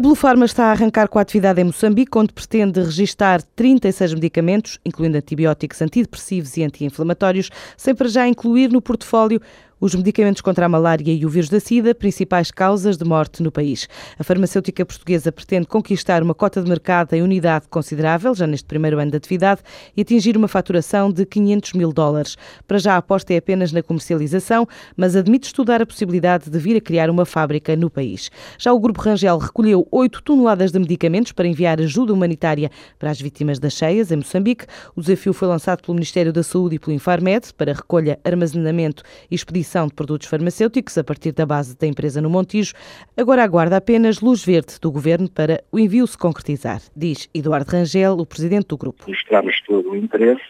A Blue Pharma está a arrancar com a atividade em Moçambique, onde pretende registar 36 medicamentos, incluindo antibióticos, antidepressivos e anti-inflamatórios, sem para já incluir no portfólio os medicamentos contra a malária e o vírus da SIDA, principais causas de morte no país. A farmacêutica portuguesa pretende conquistar uma cota de mercado em unidade considerável, já neste primeiro ano de atividade, e atingir uma faturação de 500 mil dólares. Para já a aposta é apenas na comercialização, mas admite estudar a possibilidade de vir a criar uma fábrica no país. Já o Grupo Rangel recolheu 8 toneladas de medicamentos para enviar ajuda humanitária para as vítimas das cheias em Moçambique. O desafio foi lançado pelo Ministério da Saúde e pelo Infarmed para recolha, armazenamento e expedição aquisição de produtos farmacêuticos a partir da base da empresa no Montijo, agora aguarda apenas luz verde do governo para o envio se concretizar, diz Eduardo Rangel, o presidente do grupo. Mostramos todo o interesse,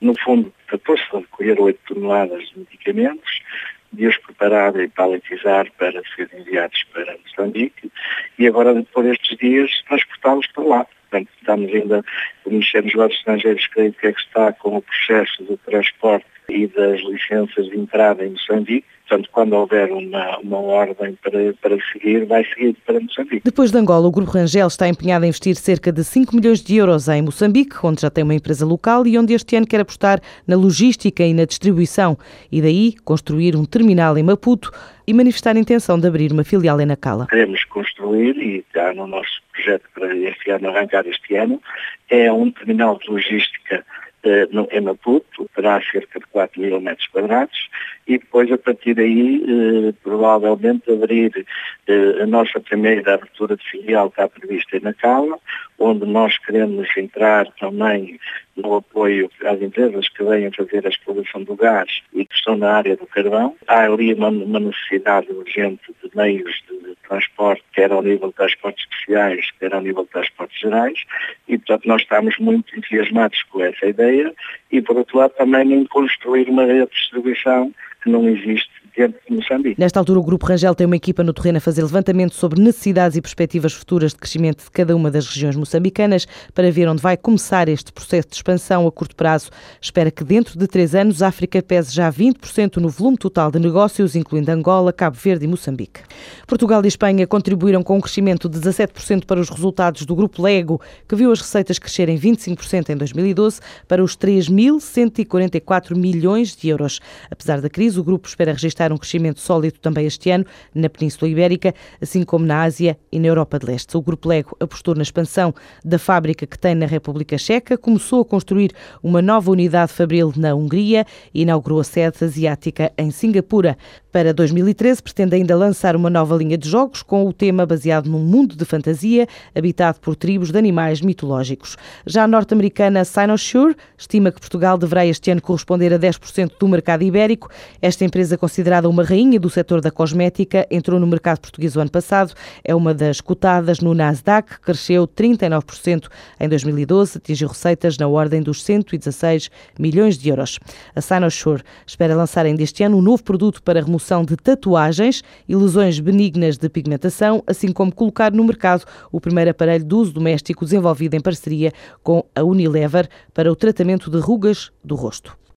no fundo, tratou-se de recolher 8 toneladas de medicamentos, de os preparar e paletizar para serem enviados para Moçambique e agora, depois destes dias, transportá-los para lá. Portanto, estamos ainda, o Ministério dos Estrangeiros creio que é que está com o processo de transporte e das licenças de entrada em Moçambique. Portanto, quando houver uma, uma ordem para, para seguir, vai seguir para Moçambique. Depois de Angola, o Grupo Rangel está empenhado a investir cerca de 5 milhões de euros em Moçambique, onde já tem uma empresa local e onde este ano quer apostar na logística e na distribuição e daí construir um terminal em Maputo e manifestar a intenção de abrir uma filial em Nacala. Queremos construir, e está no nosso projeto para este ano, arrancar este ano, é um terminal de logística no, em Maputo, terá cerca de 4 mil metros quadrados, e depois a partir daí eh, provavelmente abrir eh, a nossa primeira abertura de filial está prevista na Cala, onde nós queremos entrar também no apoio às empresas que venham fazer a exploração do gás e que estão na área do carvão. Há ali uma, uma necessidade urgente de meios de transporte, quer ao nível de transportes especiais, quer ao nível de transportes gerais, e portanto nós estamos muito entusiasmados com essa ideia e por outro lado também em construir uma rede de distribuição que não existe dentro de Moçambique. Nesta altura, o Grupo Rangel tem uma equipa no terreno a fazer levantamento sobre necessidades e perspectivas futuras de crescimento de cada uma das regiões moçambicanas para ver onde vai começar este processo de expansão a curto prazo. Espera que dentro de três anos a África pese já 20% no volume total de negócios, incluindo Angola, Cabo Verde e Moçambique. Portugal e Espanha contribuíram com um crescimento de 17% para os resultados do Grupo Lego, que viu as receitas crescerem 25% em 2012 para os 3.144 milhões de euros. Apesar da crise, o grupo espera registrar um crescimento sólido também este ano na Península Ibérica, assim como na Ásia e na Europa de Leste. O Grupo Lego apostou na expansão da fábrica que tem na República Checa, começou a construir uma nova unidade fabril na Hungria e inaugurou a sede asiática em Singapura. Para 2013, pretende ainda lançar uma nova linha de jogos com o tema baseado num mundo de fantasia habitado por tribos de animais mitológicos. Já a norte-americana Sinosure estima que Portugal deverá este ano corresponder a 10% do mercado ibérico. Esta empresa, considerada uma rainha do setor da cosmética, entrou no mercado português o ano passado. É uma das cotadas no Nasdaq, cresceu 39% em 2012, atingiu receitas na ordem dos 116 milhões de euros. A Sinosure espera lançar ainda este ano um novo produto para remoção de tatuagens e lesões benignas de pigmentação, assim como colocar no mercado o primeiro aparelho de uso doméstico desenvolvido em parceria com a Unilever para o tratamento de rugas do rosto.